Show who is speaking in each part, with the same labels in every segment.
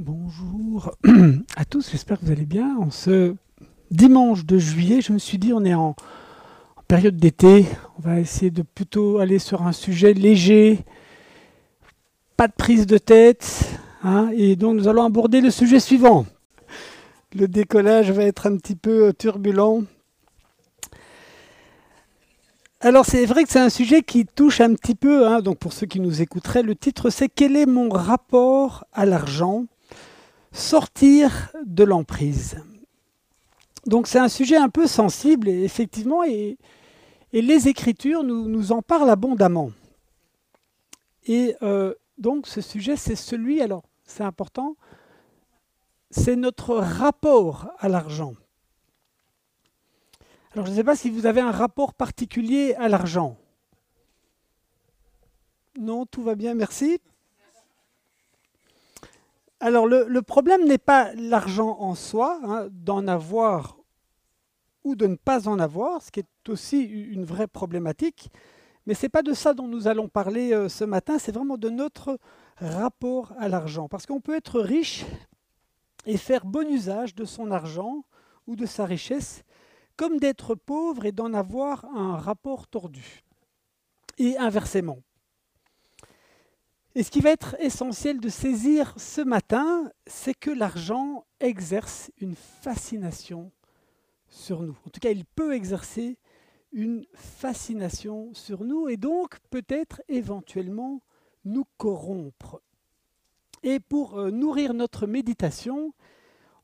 Speaker 1: Bonjour à tous, j'espère que vous allez bien. En ce dimanche de juillet, je me suis dit on est en, période d'été, on va essayer de plutôt aller sur un sujet léger, pas de prise de tête, hein, et donc nous allons aborder le sujet suivant. Le décollage va être un petit peu turbulent. Alors c'est vrai que c'est un sujet qui touche un petit peu, hein, donc pour ceux qui nous écouteraient, le titre c'est Quel est mon rapport à l'argent? Sortir de l'emprise. Donc c'est un sujet un peu sensible, effectivement, et, les Écritures nous, nous, en parlent abondamment. Et euh, donc ce sujet, c'est celui, alors c'est important, c'est notre rapport à l'argent. Alors je ne sais pas si vous avez un rapport particulier à l'argent. Non, tout va bien, merci. Alors le, problème n'est pas l'argent en soi, hein, d'en avoir ou de ne pas en avoir, ce qui est aussi une vraie problématique. Mais ce n'est pas de ça dont nous allons parler euh, ce matin, c'est vraiment de notre rapport à l'argent. Parce qu'on peut être riche et faire bon usage de son argent ou de sa richesse, comme d'être pauvre et d'en avoir un rapport tordu. Et inversement. Et ce qui va être essentiel de saisir ce matin, c'est que l'argent exerce une fascination sur nous. En tout cas, il peut exercer une fascination sur nous et donc peut-être éventuellement nous corrompre. Et pour euh, nourrir notre méditation,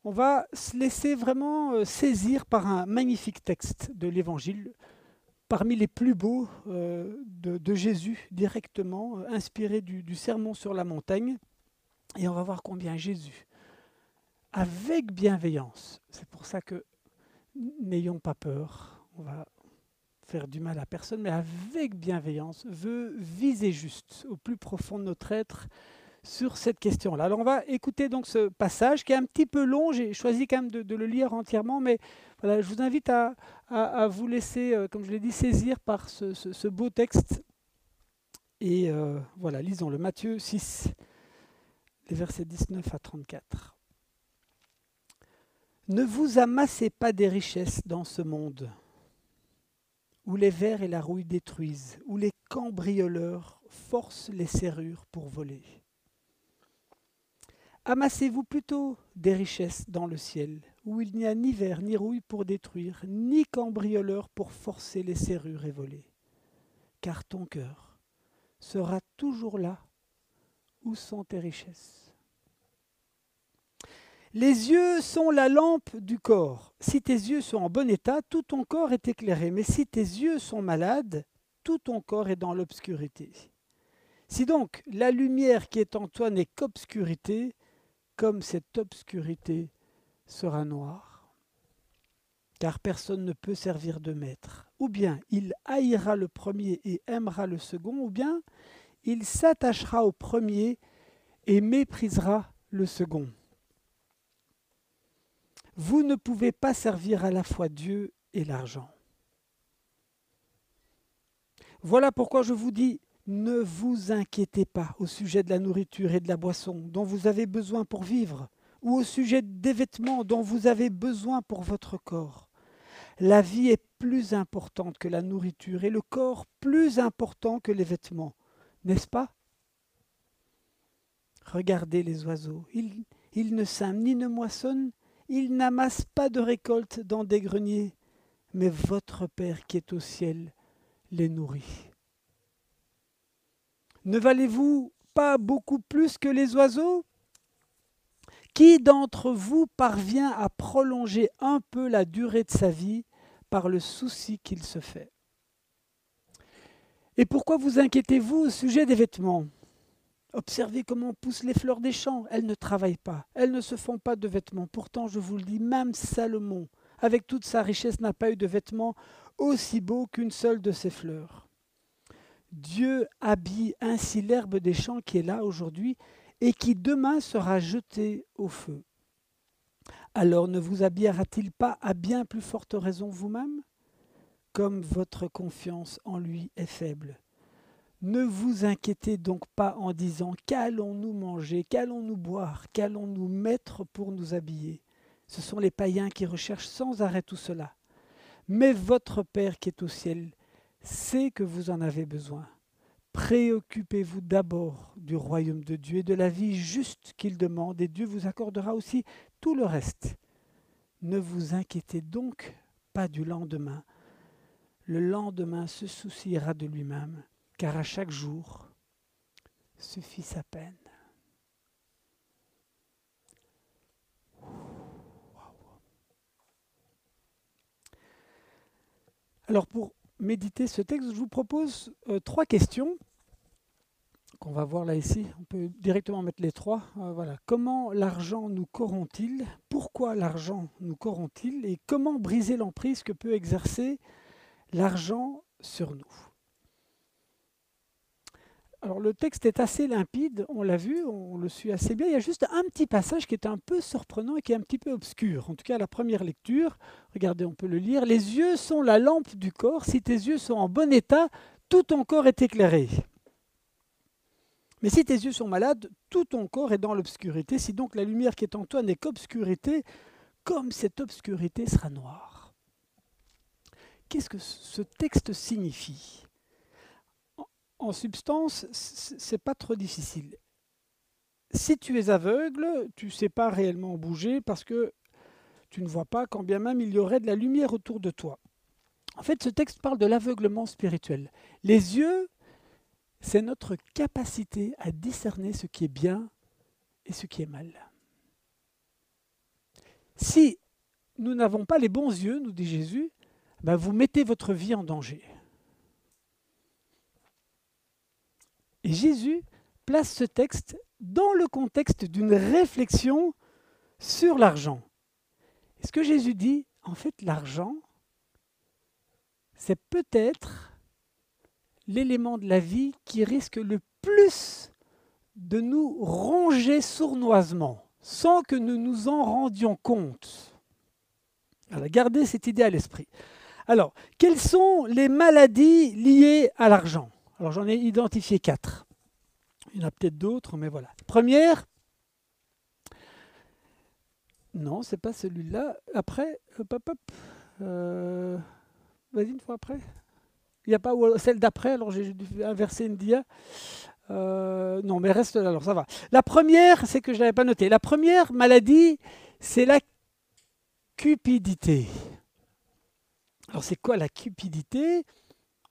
Speaker 1: on va se laisser vraiment euh, saisir par un magnifique texte de l'Évangile, parmi les plus beaux euh, de, Jésus, directement inspiré du, du Sermon sur la montagne. Et on va voir combien Jésus, avec bienveillance, c'est pour ça que n'ayons pas peur, on va faire du mal à personne, mais avec bienveillance, veut viser juste au plus profond de notre être sur cette question-là. Alors on va écouter donc ce passage qui est un petit peu long, j'ai choisi quand même de, le lire entièrement, mais voilà, je vous invite à, vous laisser, euh, comme je l'ai dit, saisir par ce, beau texte. Et euh, voilà, lisons le Matthieu 6, les versets 19 à 34. Ne vous amassez pas des richesses dans ce monde, où les vers et la rouille détruisent, où les cambrioleurs forcent les serrures pour voler. Amassez-vous plutôt des richesses dans le ciel, où il n'y a ni verre ni rouille pour détruire, ni cambrioleur pour forcer les serrures et voler. Car ton cœur sera toujours là où sont tes richesses. Les yeux sont la lampe du corps. Si tes yeux sont en bon état, tout ton corps est éclairé. Mais si tes yeux sont malades, tout ton corps est dans l'obscurité. Si donc la lumière qui est en toi n'est qu'obscurité, comme cette obscurité sera noire. Car personne ne peut servir de maître. Ou bien il haïra le premier et aimera le second, ou bien il s'attachera au premier et méprisera le second. Vous ne pouvez pas servir à la fois Dieu et l'argent. Voilà pourquoi je vous dis, ne vous inquiétez pas au sujet de la nourriture et de la boisson dont vous avez besoin pour vivre, ou au sujet des vêtements dont vous avez besoin pour votre corps. La vie est plus importante que la nourriture et le corps plus important que les vêtements, n'est-ce pas? Regardez les oiseaux, ils, ne sèment ni ne moissonnent, ils n'amassent pas de récolte dans des greniers, mais votre Père qui est au ciel les nourrit. Ne valez-vous pas beaucoup plus que les oiseaux? Qui d'entre vous parvient à prolonger un peu la durée de sa vie par le souci qu'il se fait? Et pourquoi vous inquiétez-vous au sujet des vêtements? Observez comment poussent les fleurs des champs. Elles ne travaillent pas, elles ne se font pas de vêtements. Pourtant, je vous le dis, même Salomon, avec toute sa richesse, n'a pas eu de vêtements aussi beaux qu'une seule de ses fleurs. Dieu habille ainsi l'herbe des champs qui est là aujourd'hui et qui demain sera jetée au feu. Alors ne vous habillera-t-il pas à bien plus forte raison vous-même? Comme votre confiance en lui est faible. Ne vous inquiétez donc pas en disant qu'allons-nous manger, qu'allons-nous boire, qu'allons-nous mettre pour nous habiller? Ce sont les païens qui recherchent sans arrêt tout cela. Mais votre Père qui est au ciel sait que vous en avez besoin. Préoccupez-vous d'abord du royaume de Dieu et de la vie juste qu'il demande, et Dieu vous accordera aussi tout le reste. Ne vous inquiétez donc pas du lendemain. Le lendemain se souciera de lui-même car à chaque jour suffit sa peine. Alors pour méditer ce texte, je vous propose euh, trois questions qu'on va voir là ici. On peut directement mettre les trois. Euh, voilà. Comment l'argent nous corrompt-il? Pourquoi l'argent nous corrompt-il? Et comment briser l'emprise que peut exercer l'argent sur nous? Alors le texte est assez limpide, on l'a vu, on le suit assez bien. Il y a juste un petit passage qui est un peu surprenant et qui est un petit peu obscur. En tout cas, la première lecture, regardez, on peut le lire. Les yeux sont la lampe du corps. Si tes yeux sont en bon état, tout ton corps est éclairé. Mais si tes yeux sont malades, tout ton corps est dans l'obscurité. Si donc la lumière qui est en toi n'est qu'obscurité, comme cette obscurité sera noire. Qu'est-ce que ce texte signifie? En substance, c'est pas trop difficile. Si tu es aveugle, tu ne sais pas réellement bouger parce que tu ne vois pas quand bien même il y aurait de la lumière autour de toi. En fait, ce texte parle de l'aveuglement spirituel. Les yeux, c'est notre capacité à discerner ce qui est bien et ce qui est mal. Si nous n'avons pas les bons yeux, nous dit Jésus, ben vous mettez votre vie en danger. Et Jésus place ce texte dans le contexte d'une réflexion sur l'argent. ce que Jésus dit, en fait, l'argent, c'est peut-être l'élément de la vie qui risque le plus de nous ronger sournoisement, sans que nous nous en rendions compte. Alors, gardez cette idée à l'esprit. Alors, quelles sont les maladies liées à l'argent? Alors j'en ai identifié quatre. Il y en a peut-être d'autres, mais voilà. Première, non, c'est pas celui-là. Après, hop, hop, hop. Euh, vas-y une fois après. Il n'y a pas celle d'après, alors j'ai dû inverser une dia. Euh, non, mais reste là, alors ça va. La première, c'est que je n'avais pas noté. La première maladie, c'est la cupidité. Alors c'est quoi la cupidité?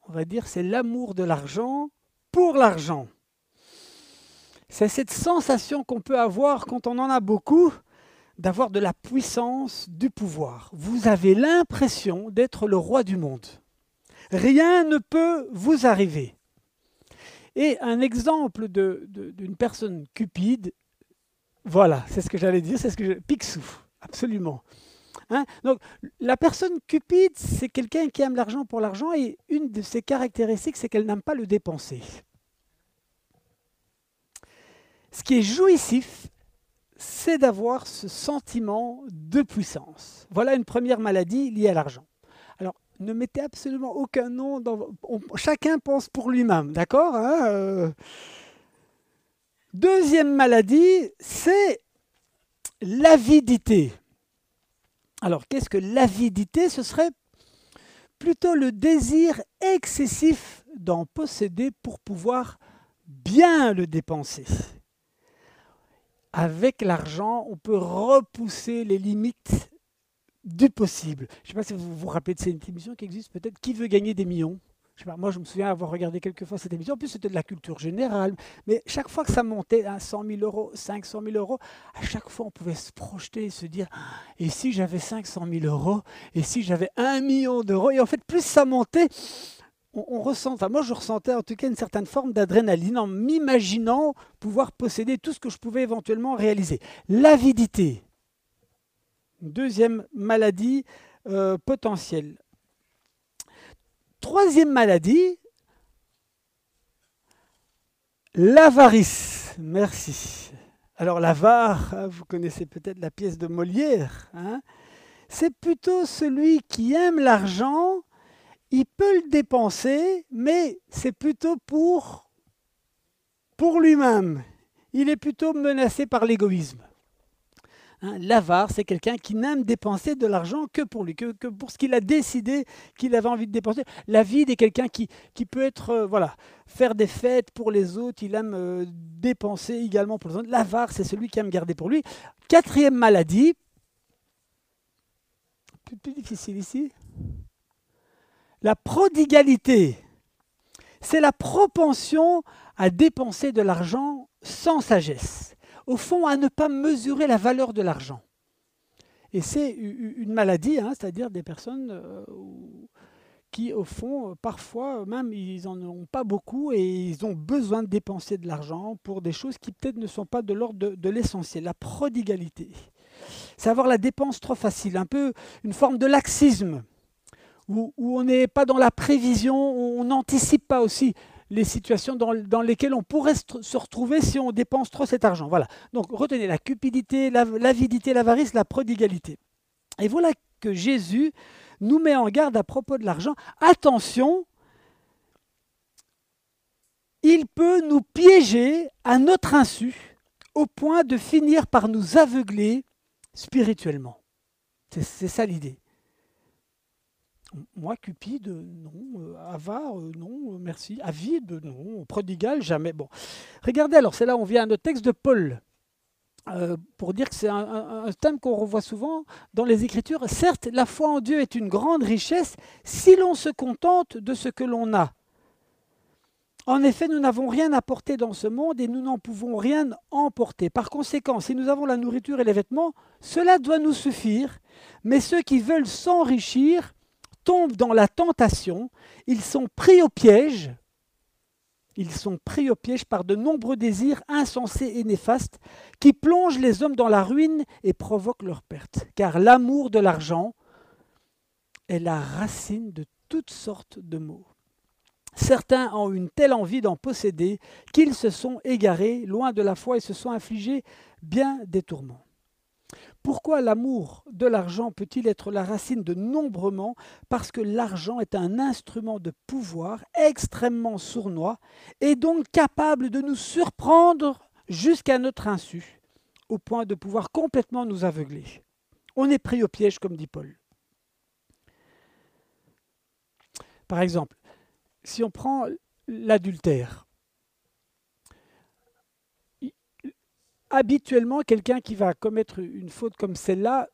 Speaker 1: On va dire, c'est l'amour de l'argent pour l'argent. C'est cette sensation qu'on peut avoir quand on en a beaucoup, d'avoir de la puissance, du pouvoir. Vous avez l'impression d'être le roi du monde. Rien ne peut vous arriver. Et un exemple d'une personne cupide, voilà, c'est ce que j'allais dire, c'est ce que je... Picsou, absolument. Hein? Donc, la personne cupide, c'est quelqu'un qui aime l'argent pour l'argent et une de ses caractéristiques, c'est qu'elle n'aime pas le dépenser. Ce qui est jouissif, c'est d'avoir ce sentiment de puissance. Voilà une première maladie liée à l'argent. Alors, ne mettez absolument aucun nom. Dans, chacun pense pour lui-même, d'accord hein, euh. Deuxième maladie, c'est l'avidité. Alors, qu'est-ce que l'avidité Ce serait plutôt le désir excessif d'en posséder pour pouvoir bien le dépenser. Avec l'argent, on peut repousser les limites du possible. Je ne sais pas si vous vous rappelez de cette émission qui existe peut-être. Qui veut gagner des millions? Moi, je me souviens avoir regardé quelques fois cette émission. En plus, c'était de la culture générale. Mais chaque fois que ça montait à 100 000 euros, 500 000 euros, à chaque fois, on pouvait se projeter et se dire et si j'avais 500 000 euros? Et si j'avais 1 million d'euros Et en fait, plus ça montait, on, ressent, enfin, moi, je ressentais en tout cas une certaine forme d'adrénaline en m'imaginant pouvoir posséder tout ce que je pouvais éventuellement réaliser. L'avidité. Deuxième maladie euh, potentielle. Troisième maladie, l'avarice. Merci. Alors l'avare, hein, vous connaissez peut-être la pièce de Molière. Hein. c'est plutôt celui qui aime l'argent. Il peut le dépenser, mais c'est plutôt pour pour lui-même, il est plutôt menacé par l'égoïsme. Hein, l'avare, c'est quelqu'un qui n'aime dépenser de l'argent que pour lui, que, pour ce qu'il a décidé qu'il avait envie de dépenser. La vie est quelqu'un qui, peut être, euh, voilà, faire des fêtes pour les autres, il aime euh, dépenser également pour les autres. L'avare, c'est celui qui aime garder pour lui. Quatrième maladie, plus difficile ici, la prodigalité. C'est la propension à dépenser de l'argent sans sagesse au fond, à ne pas mesurer la valeur de l'argent. Et c'est une maladie, hein, c'est-à-dire des personnes euh, qui, au fond, parfois, même, ils n'en ont pas beaucoup et ils ont besoin de dépenser de l'argent pour des choses qui peut-être ne sont pas de l'ordre de, l'essentiel. La prodigalité. C'est avoir la dépense trop facile, un peu une forme de laxisme, où, où on n'est pas dans la prévision, on n'anticipe pas aussi les situations dans, lesquelles on pourrait se retrouver si on dépense trop cet argent. Voilà. Donc retenez la cupidité, l'avidité, l'avarice, la prodigalité. Et voilà que Jésus nous met en garde à propos de l'argent. Attention, il peut nous piéger à notre insu au point de finir par nous aveugler spirituellement. C'est ça l'idée. Moi, cupide, non. Euh, avare, euh, non. Merci. Avide, non. Prodigal, jamais. Bon. Regardez, alors, c'est là on vient à notre texte de Paul. Euh, pour dire que c'est un, thème qu'on revoit souvent dans les Écritures. Certes, la foi en Dieu est une grande richesse si l'on se contente de ce que l'on a. En effet, nous n'avons rien porter dans ce monde et nous n'en pouvons rien emporter. Par conséquent, si nous avons la nourriture et les vêtements, cela doit nous suffire. Mais ceux qui veulent s'enrichir tombent dans la tentation, ils sont pris au piège, ils sont pris au piège par de nombreux désirs insensés et néfastes qui plongent les hommes dans la ruine et provoquent leur perte. Car l'amour de l'argent est la racine de toutes sortes de maux. Certains ont une telle envie d'en posséder qu'ils se sont égarés loin de la foi et se sont infligés bien des tourments. Pourquoi l'amour de l'argent peut-il être la racine de nombreux maux Parce que l'argent est un instrument de pouvoir extrêmement sournois et donc capable de nous surprendre jusqu'à notre insu, au point de pouvoir complètement nous aveugler. On est pris au piège, comme dit Paul. Par exemple, si on prend l'adultère, habituellement, quelqu'un qui va commettre une faute comme celle-là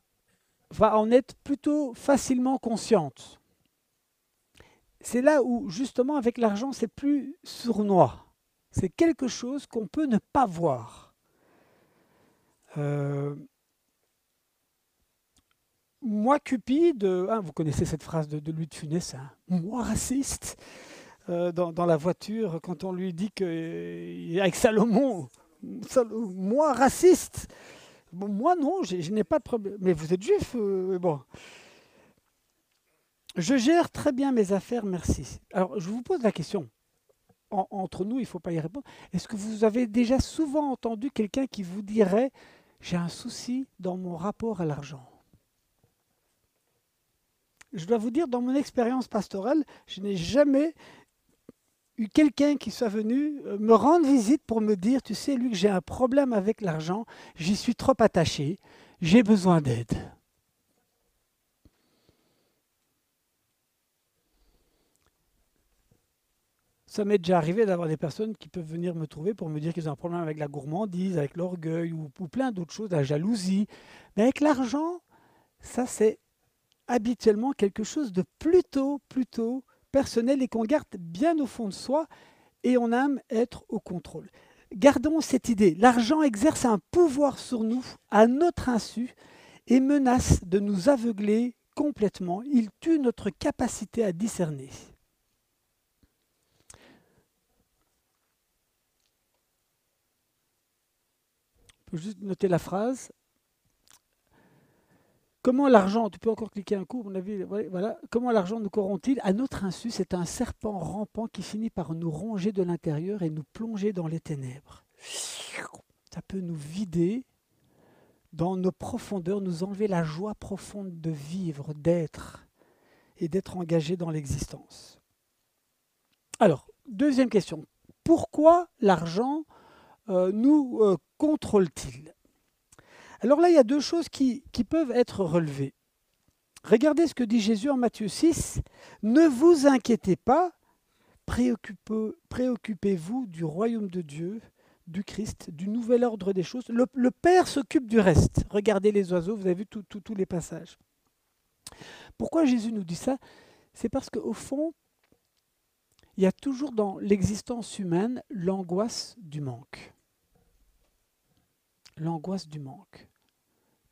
Speaker 1: va en être plutôt facilement consciente. C'est là où, justement, avec l'argent, c'est plus sournois. C'est quelque chose qu'on peut ne pas voir. Euh, moi, Cupide, hein, vous connaissez cette phrase de, Louis de Funès, hein, moi raciste, euh, dans, la voiture, quand on lui dit qu'avec Salomon, moi raciste. moi non, je n'ai pas de problème. Mais vous êtes juif euh, Bon. Je gère très bien mes affaires, merci. Alors, je vous pose la question. entre nous, il ne faut pas y répondre. Est-ce que vous avez déjà souvent entendu quelqu'un qui vous dirait J'ai un souci dans mon rapport à l'argent? Je dois vous dire, dans mon expérience pastorale, je n'ai jamais quelqu'un qui soit venu euh, me rendre visite pour me dire, tu sais, Luc, j'ai un problème avec l'argent, j'y suis trop attaché, j'ai besoin d'aide. Ça m'est déjà arrivé d'avoir des personnes qui peuvent venir me trouver pour me dire qu'ils ont un problème avec la gourmandise, avec l'orgueil ou plein d'autres choses, la jalousie. Mais avec l'argent, ça c'est habituellement quelque chose de plutôt, plutôt personnel et qu'on garde bien au fond de soi et on aime être au contrôle. Gardons cette idée. L'argent exerce un pouvoir sur nous à notre insu et menace de nous aveugler complètement. Il tue notre capacité à discerner. On peut juste noter la phrase. Comment l'argent, tu peux encore cliquer un coup, mon avis, voilà, comment l'argent nous corrompt-il? À notre insu, c'est un serpent rampant qui finit par nous ronger de l'intérieur et nous plonger dans les ténèbres. Ça peut nous vider dans nos profondeurs, nous enlever la joie profonde de vivre, d'être et d'être engagé dans l'existence. Alors, deuxième question. Pourquoi l'argent euh, nous euh, contrôle-t-il? Alors là, il y a deux choses qui, peuvent être relevées. Regardez ce que dit Jésus en Matthieu 6. Ne vous inquiétez pas, préoccupez-vous du royaume de Dieu, du Christ, du nouvel ordre des choses. Le, Père s'occupe du reste. Regardez les oiseaux, vous avez vu tous les passages. Pourquoi Jésus nous dit ça? C'est parce qu'au fond, il y a toujours dans l'existence humaine l'angoisse du manque. L'angoisse du manque.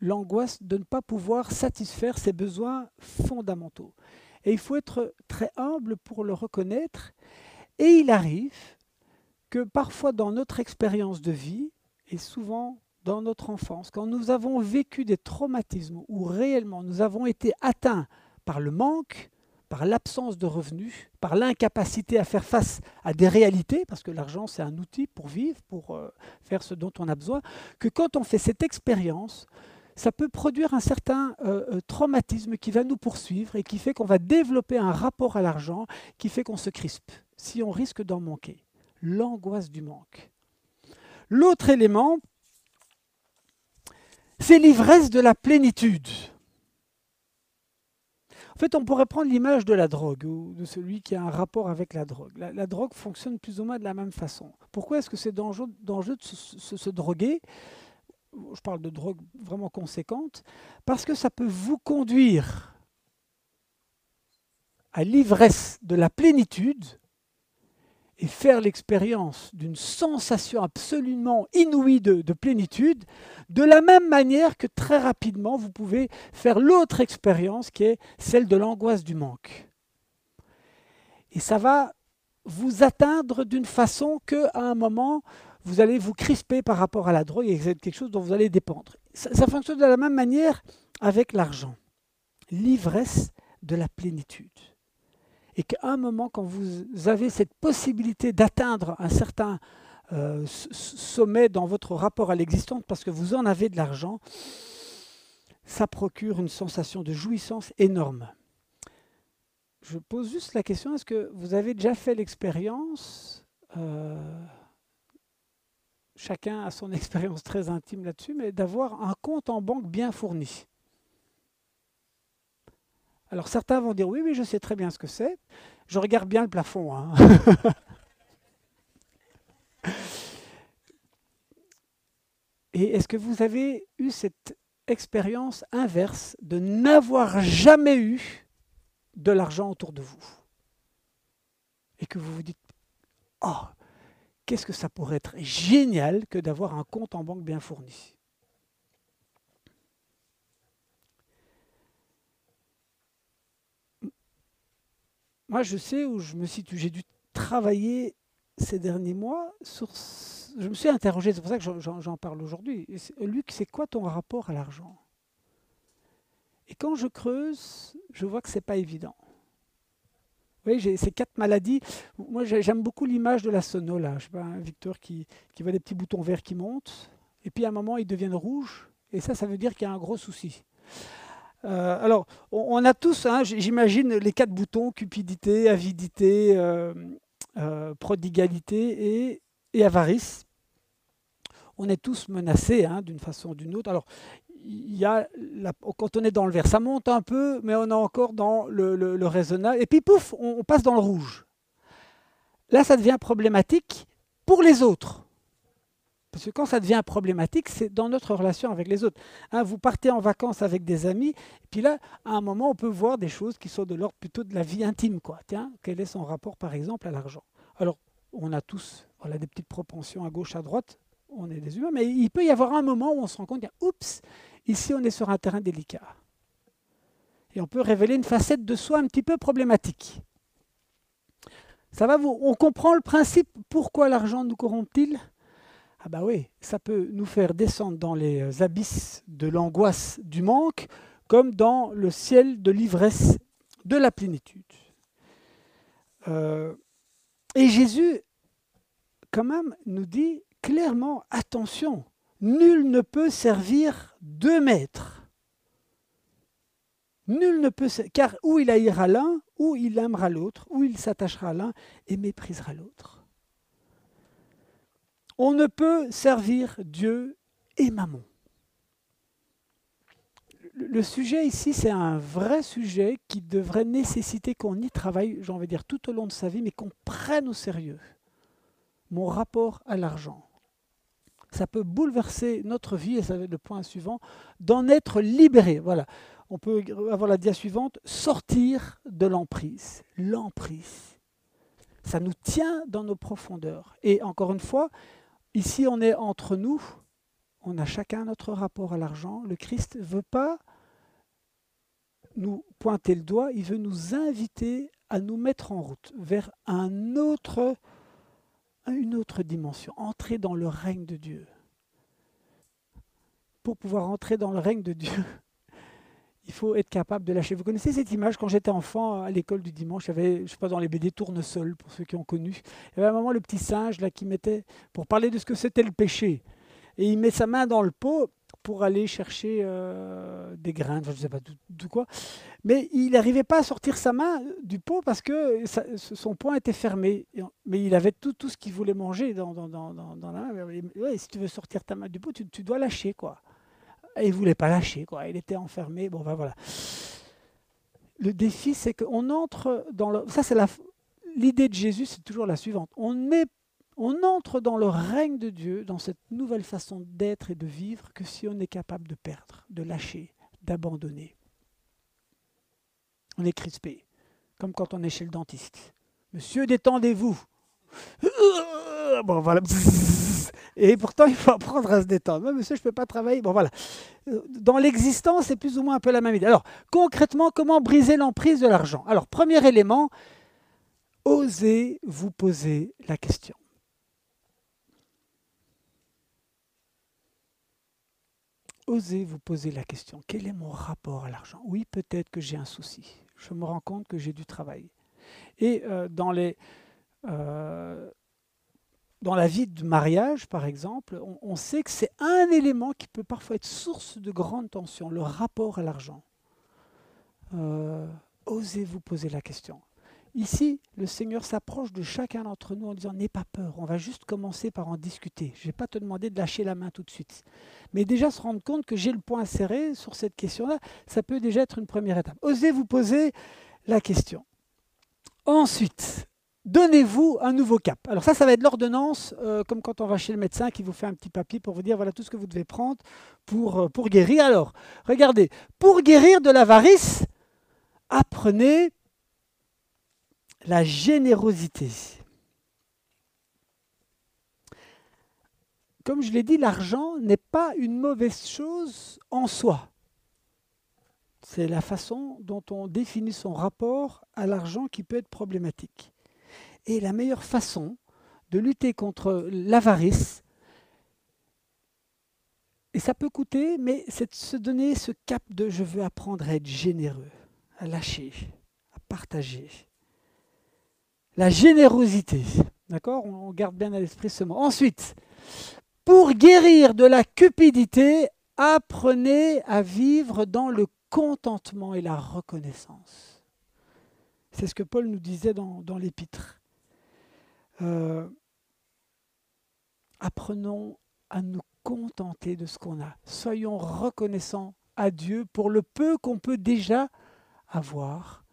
Speaker 1: L'angoisse de ne pas pouvoir satisfaire ses besoins fondamentaux. Et il faut être très humble pour le reconnaître. Et il arrive que parfois dans notre expérience de vie, et souvent dans notre enfance, quand nous avons vécu des traumatismes où réellement nous avons été atteints par le manque, par l'absence de revenus, par l'incapacité à faire face à des réalités, parce que l'argent c'est un outil pour vivre, pour euh, faire ce dont on a besoin, que quand on fait cette expérience, ça peut produire un certain euh, euh, traumatisme qui va nous poursuivre et qui fait qu'on va développer un rapport à l'argent qui fait qu'on se crispe si on risque d'en manquer. L'angoisse du manque. L'autre élément, c'est l'ivresse de la plénitude. En fait, on pourrait prendre l'image de la drogue ou de celui qui a un rapport avec la drogue. La, drogue fonctionne plus ou moins de la même façon. Pourquoi est-ce que c'est dangereux, de se droguer? Je parle de drogue vraiment conséquente, parce que ça peut vous conduire à l'ivresse de la plénitude et faire l'expérience d'une sensation absolument inouïe de, de, plénitude, de la même manière que très rapidement vous pouvez faire l'autre expérience qui est celle de l'angoisse du manque. Et ça va vous atteindre d'une façon qu'à un moment, vous allez vous crisper par rapport à la drogue et c'est quelque chose dont vous allez dépendre. Ça, fonctionne de la même manière avec l'argent. L'ivresse de la plénitude. Et qu'à un moment, quand vous avez cette possibilité d'atteindre un certain euh, sommet dans votre rapport à l'existence parce que vous en avez de l'argent, ça procure une sensation de jouissance énorme. Je pose juste la question, est-ce que vous avez déjà fait l'expérience euh, chacun a son expérience très intime là-dessus, mais d'avoir un compte en banque bien fourni? Alors certains vont dire oui, oui, je sais très bien ce que c'est. Je regarde bien le plafond. Hein. Et est-ce que vous avez eu cette expérience inverse de n'avoir jamais eu de l'argent autour de vous? Et que vous vous dites, oh, qu'est-ce que ça pourrait être génial que d'avoir un compte en banque bien fourni? Moi, je sais où je me situe. J'ai dû travailler ces derniers mois. Je me suis interrogé, c'est pour ça que j'en parle aujourd'hui. Luc, c'est quoi ton rapport à l'argent? Et quand je creuse, je vois que ce n'est pas évident j'ai ces quatre maladies. Moi, j'aime beaucoup l'image de la sono, là. Je sais pas, Victor qui, qui voit des petits boutons verts qui montent, et puis à un moment, ils deviennent rouges, et ça, ça veut dire qu'il y a un gros souci. Euh, alors, on, a tous, hein, j'imagine, les quatre boutons, cupidité, avidité, euh, euh, prodigalité et, avarice. On est tous menacés hein, d'une façon ou d'une autre. Alors, y a quand on est dans le vert, ça monte un peu, mais on est encore dans le, raisonnable. Et puis pouf, on, passe dans le rouge. Là, ça devient problématique pour les autres. Parce que quand ça devient problématique, c'est dans notre relation avec les autres. Hein, vous partez en vacances avec des amis, et puis là, à un moment, on peut voir des choses qui sont de l'ordre plutôt de la vie intime. Tiens, quel est son rapport, par exemple, à l'argent? Alors, on a tous voilà, des petites propensions à gauche, à droite, on est des humains, mais il peut y avoir un moment où on se rend compte, oups, ici on est sur un terrain délicat. Et on peut révéler une facette de soi un petit peu problématique. Ça va vous On comprend le principe pourquoi l'argent nous corrompt-il? Ah bah oui, ça peut nous faire descendre dans les abysses de l'angoisse du manque, comme dans le ciel de l'ivresse de la plénitude. Euh, et Jésus, quand même, nous dit clairement, attention, nul ne peut servir deux maîtres. Nul ne peut, car ou il haïra l'un, ou il aimera l'autre, ou il s'attachera à l'un et méprisera l'autre. On ne peut servir Dieu et Mammon. Le sujet ici, c'est un vrai sujet qui devrait nécessiter qu'on y travaille, j'ai envie dire, tout au long de sa vie, mais qu'on prenne au sérieux mon rapport à l'argent. Ça peut bouleverser notre vie, et ça va être le point suivant, d'en être libéré. Voilà. On peut avoir la dia suivante, sortir de l'emprise. L'emprise. Ça nous tient dans nos profondeurs. Et encore une fois, ici on est entre nous, on a chacun notre rapport à l'argent. Le Christ ne veut pas nous pointer le doigt, il veut nous inviter à nous mettre en route vers une autre dimension, entrer dans le règne de Dieu. Pour pouvoir entrer dans le règne de Dieu, il faut être capable de lâcher. Vous connaissez cette image quand j'étais enfant à l'école du dimanche, il y avait, je sais pas, dans les BD Tournesol, pour ceux qui ont connu, il y avait un moment le petit singe là qui mettait, pour parler de ce que c'était le péché, et il met sa main dans le pot pour aller chercher euh, des grains, je ne sais pas tout, quoi. Mais il n'arrivait pas à sortir sa main du pot parce que son poing était fermé. Mais il avait tout, ce qu'il voulait manger dans, dans, dans, dans la main. Ouais, si tu veux sortir ta main du pot, tu, tu dois lâcher. quoi. Il ne voulait pas lâcher. Il était enfermé. Bon, ben voilà. Le défi, c'est qu'on entre dans le... Ça, c'est l'idée de Jésus, c'est toujours la suivante. On n'est on entre dans le règne de Dieu, dans cette nouvelle façon d'être et de vivre, que si on est capable de perdre, de lâcher, d'abandonner. On est crispé, comme quand on est chez le dentiste. Monsieur, détendez-vous. Bon, voilà. Et pourtant, il faut apprendre à se détendre. monsieur, je ne peux pas travailler. Bon, voilà. Dans l'existence, c'est plus ou moins un peu la même idée. Alors, concrètement, comment briser l'emprise de l'argent? Alors, premier élément, osez vous poser la question. osez vous poser la question, quel est mon rapport à l'argent? Oui, peut-être que j'ai un souci. Je me rends compte que j'ai du travail. Et euh, dans, les, euh, dans la vie de mariage, par exemple, on, sait que c'est un élément qui peut parfois être source de grande tension, le rapport à l'argent. Euh, osez vous poser la question. Ici, le Seigneur s'approche de chacun d'entre nous en disant N'aie pas peur, on va juste commencer par en discuter. Je ne vais pas te demander de lâcher la main tout de suite. Mais déjà se rendre compte que j'ai le point serré sur cette question-là, ça peut déjà être une première étape. Osez vous poser la question. Ensuite, donnez-vous un nouveau cap. Alors ça, ça va être l'ordonnance, euh, comme quand on va chez le médecin qui vous fait un petit papier pour vous dire voilà tout ce que vous devez prendre euh, pour guérir. Alors, regardez, pour guérir de l'avarice, apprenez la générosité. Comme je l'ai dit, l'argent n'est pas une mauvaise chose en soi. C'est la façon dont on définit son rapport à l'argent qui peut être problématique. Et la meilleure façon de lutter contre l'avarice, et ça peut coûter, mais c'est de se donner ce cap de je veux apprendre à être généreux, à lâcher, à partager. La générosité. D'accord? On garde bien à l'esprit ce mot. Ensuite, pour guérir de la cupidité, apprenez à vivre dans le contentement et la reconnaissance. C'est ce que Paul nous disait dans, l'épître. Euh, apprenons à nous contenter de ce qu'on a. Soyons reconnaissants à Dieu pour le peu qu'on peut déjà avoir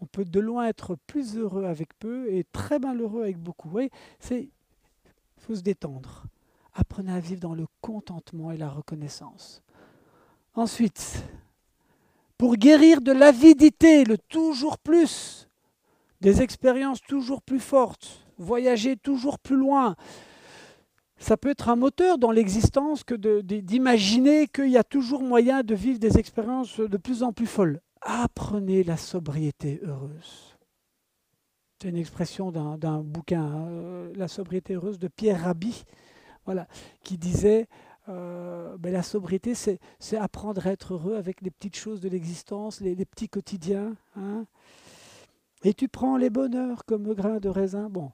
Speaker 1: on peut de loin être plus heureux avec peu et très malheureux avec beaucoup. Il faut se détendre. Apprenez à vivre dans le contentement et la reconnaissance. Ensuite, pour guérir de l'avidité, le toujours plus, des expériences toujours plus fortes, voyager toujours plus loin, ça peut être un moteur dans l'existence que d'imaginer qu'il y a toujours moyen de vivre des expériences de plus en plus folles apprenez la sobriété heureuse. C'est une expression d'un bouquin, hein, La sobriété heureuse de Pierre Rabhi, voilà, qui disait euh, ben, la sobriété, c'est apprendre à être heureux avec les petites choses de l'existence, les, petits quotidiens. Hein. Et tu prends les bonheurs comme grain de raisin. Bon,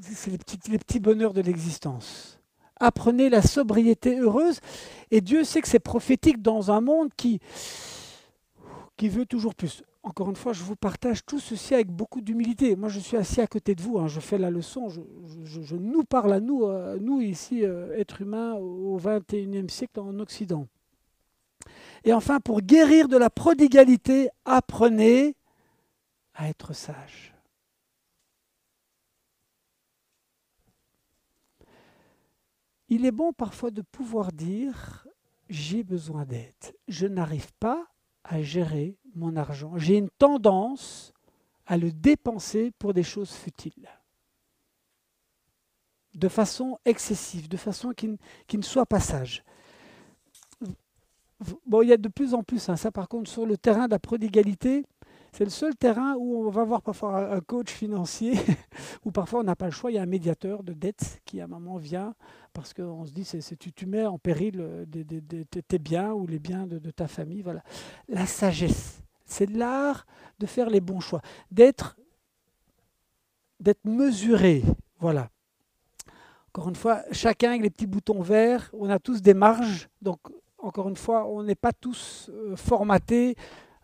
Speaker 1: c'est les petits, les petits bonheurs de l'existence. Apprenez la sobriété heureuse. Et Dieu sait que c'est prophétique dans un monde qui, qui veut toujours plus. encore une fois, je vous partage tout ceci avec beaucoup d'humilité. Moi, je suis assis à côté de vous, hein, je fais la leçon, je, nous parle à nous, euh, nous ici, euh, êtres humains, au XXIe siècle en Occident. Et enfin, pour guérir de la prodigalité, apprenez à être sage. Il est bon parfois de pouvoir dire, j'ai besoin d'aide, je n'arrive pas à gérer mon argent. J'ai une tendance à le dépenser pour des choses futiles, de façon excessive, de façon qui, ne soit pas sage. Bon, il y a de plus en plus, hein, ça par contre, sur le terrain de la prodigalité, c'est le seul terrain où on va voir parfois un coach financier, où parfois on n'a pas le choix, il y a un médiateur de dette qui à un moment vient, parce qu'on se dit, c'est, tu, tu mets en péril euh, tes biens ou les biens de, ta famille. Voilà. La sagesse, c'est l'art de faire les bons choix, d'être, mesuré. Voilà. Encore une fois, chacun avec les petits boutons verts, on a tous des marges, donc encore une fois, on n'est pas tous euh, formatés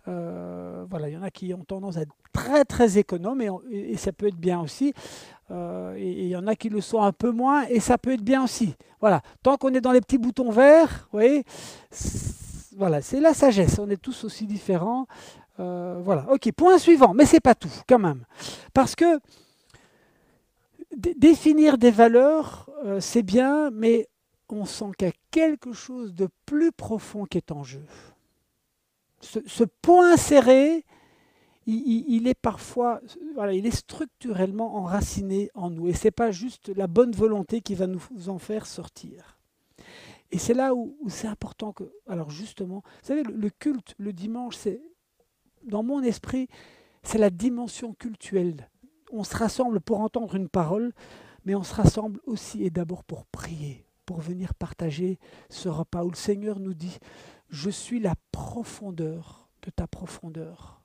Speaker 1: euh, voilà, il y en a qui ont tendance à être très très économes et, ça peut être bien aussi. Euh, il y en a qui le sont un peu moins et ça peut être bien aussi. Voilà, tant qu'on est dans les petits boutons verts, vous voilà, c'est la sagesse. On est tous aussi différents. Euh, voilà, ok, point suivant, mais c'est pas tout quand même, parce que définir des valeurs, c'est bien, mais on sent qu'il y a quelque chose de plus profond qui est en jeu ce, point serré, il, est parfois, voilà, il est structurellement enraciné en nous. Et ce n'est pas juste la bonne volonté qui va nous en faire sortir. Et c'est là où, c'est important que, alors justement, vous savez, le, culte, le dimanche, c'est, dans mon esprit, c'est la dimension cultuelle. On se rassemble pour entendre une parole, mais on se rassemble aussi et d'abord pour prier, pour venir partager ce repas où le Seigneur nous dit, je suis la profondeur de ta profondeur.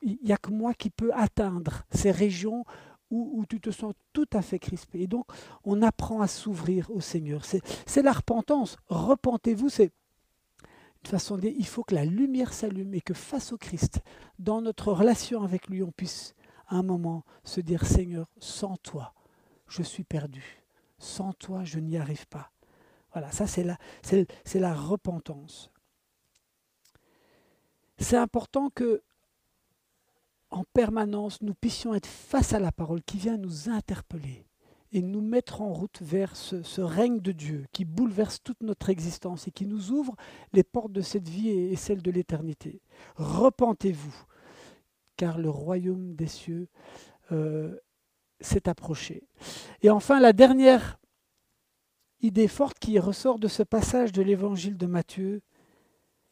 Speaker 1: Il n'y a que moi qui peux atteindre ces régions où, tu te sens tout à fait crispé. Et donc, on apprend à s'ouvrir au Seigneur. C'est la repentance. Repentez-vous, c'est une façon de dire, il faut que la lumière s'allume et que face au Christ, dans notre relation avec lui, on puisse à un moment se dire, Seigneur, sans toi, je suis perdu. Sans toi, je n'y arrive pas. Voilà, ça c'est la, c'est, la repentance. C'est important que en permanence, nous puissions être face à la parole qui vient nous interpeller et nous mettre en route vers ce, règne de Dieu qui bouleverse toute notre existence et qui nous ouvre les portes de cette vie et, celles de l'éternité. Repentez-vous, car le royaume des cieux euh, s'est approché. Et enfin, la dernière idée forte qui ressort de ce passage de l'évangile de Matthieu,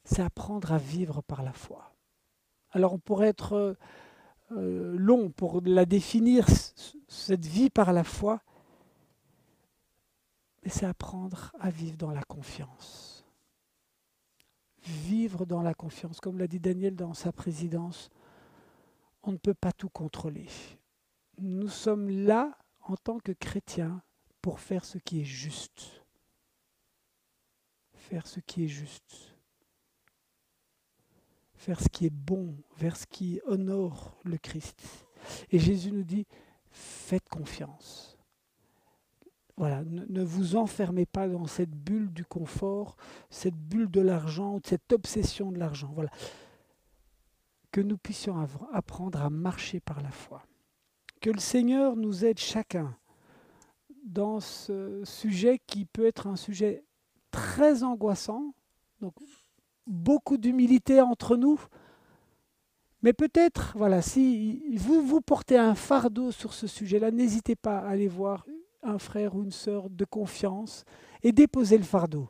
Speaker 1: c'est apprendre à vivre par la foi. Alors on pourrait être euh, long pour la définir, cette vie par la foi, mais c'est apprendre à vivre dans la confiance. Vivre dans la confiance, comme l'a dit Daniel dans sa présidence, on ne peut pas tout contrôler. Nous sommes là en tant que chrétiens pour faire ce qui est juste. Faire ce qui est juste. Faire ce qui est bon, vers ce qui honore le Christ. Et Jésus nous dit, faites confiance. Voilà, ne, vous enfermez pas dans cette bulle du confort, cette bulle de l'argent, cette obsession de l'argent. Voilà. Que nous puissions apprendre à marcher par la foi. Que le Seigneur nous aide chacun dans ce sujet qui peut être un sujet très angoissant, donc beaucoup d'humilité entre nous, mais peut-être, voilà, si vous vous portez un fardeau sur ce sujet-là, n'hésitez pas à aller voir un frère ou une sœur de confiance et déposer le fardeau.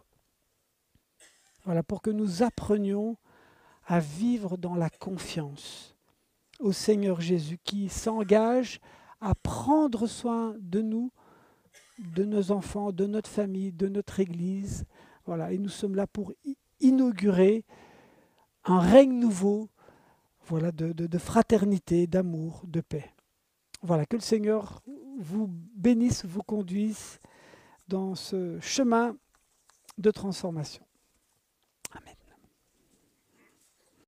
Speaker 1: Voilà, pour que nous apprenions à vivre dans la confiance au Seigneur Jésus qui s'engage à prendre soin de nous de nos enfants, de notre famille, de notre Église. Voilà, et nous sommes là pour inaugurer un règne nouveau, voilà, de, de fraternité, d'amour, de paix. Voilà, que le Seigneur vous bénisse, vous conduise dans ce chemin de transformation.